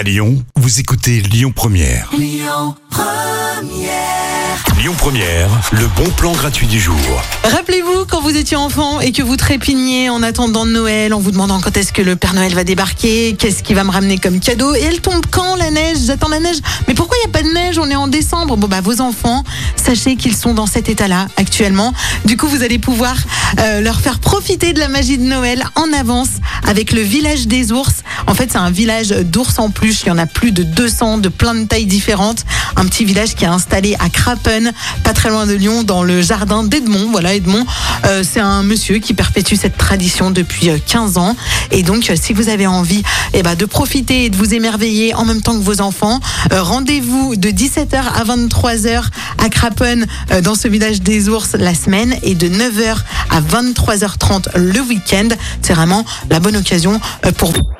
À Lyon, vous écoutez Lyon Première. Lyon Première. le bon plan gratuit du jour. Rappelez-vous quand vous étiez enfant et que vous trépigniez en attendant Noël, en vous demandant quand est-ce que le Père Noël va débarquer, qu'est-ce qu'il va me ramener comme cadeau, et elle tombe quand la neige? J'attends la neige. Mais pourquoi il n'y a pas de neige? On est en décembre. Bon bah vos enfants, sachez qu'ils sont dans cet état-là actuellement. Du coup, vous allez pouvoir euh, leur faire profiter de la magie de Noël en avance avec le village des ours. En fait, c'est un village d'ours en plus. Il y en a plus de 200 de plein de tailles différentes. Un petit village qui est installé à Crapen, pas très loin de Lyon, dans le jardin d'Edmond. Voilà, Edmond, euh, c'est un monsieur qui perpétue cette tradition depuis 15 euh, ans. Et donc, si vous avez envie eh ben, de profiter et de vous émerveiller en même temps que vos enfants, rendez-vous de 17h à 23h à Crapen, dans ce village des ours, la semaine, et de 9h à 23h30 le week-end. C'est vraiment la bonne occasion pour vous.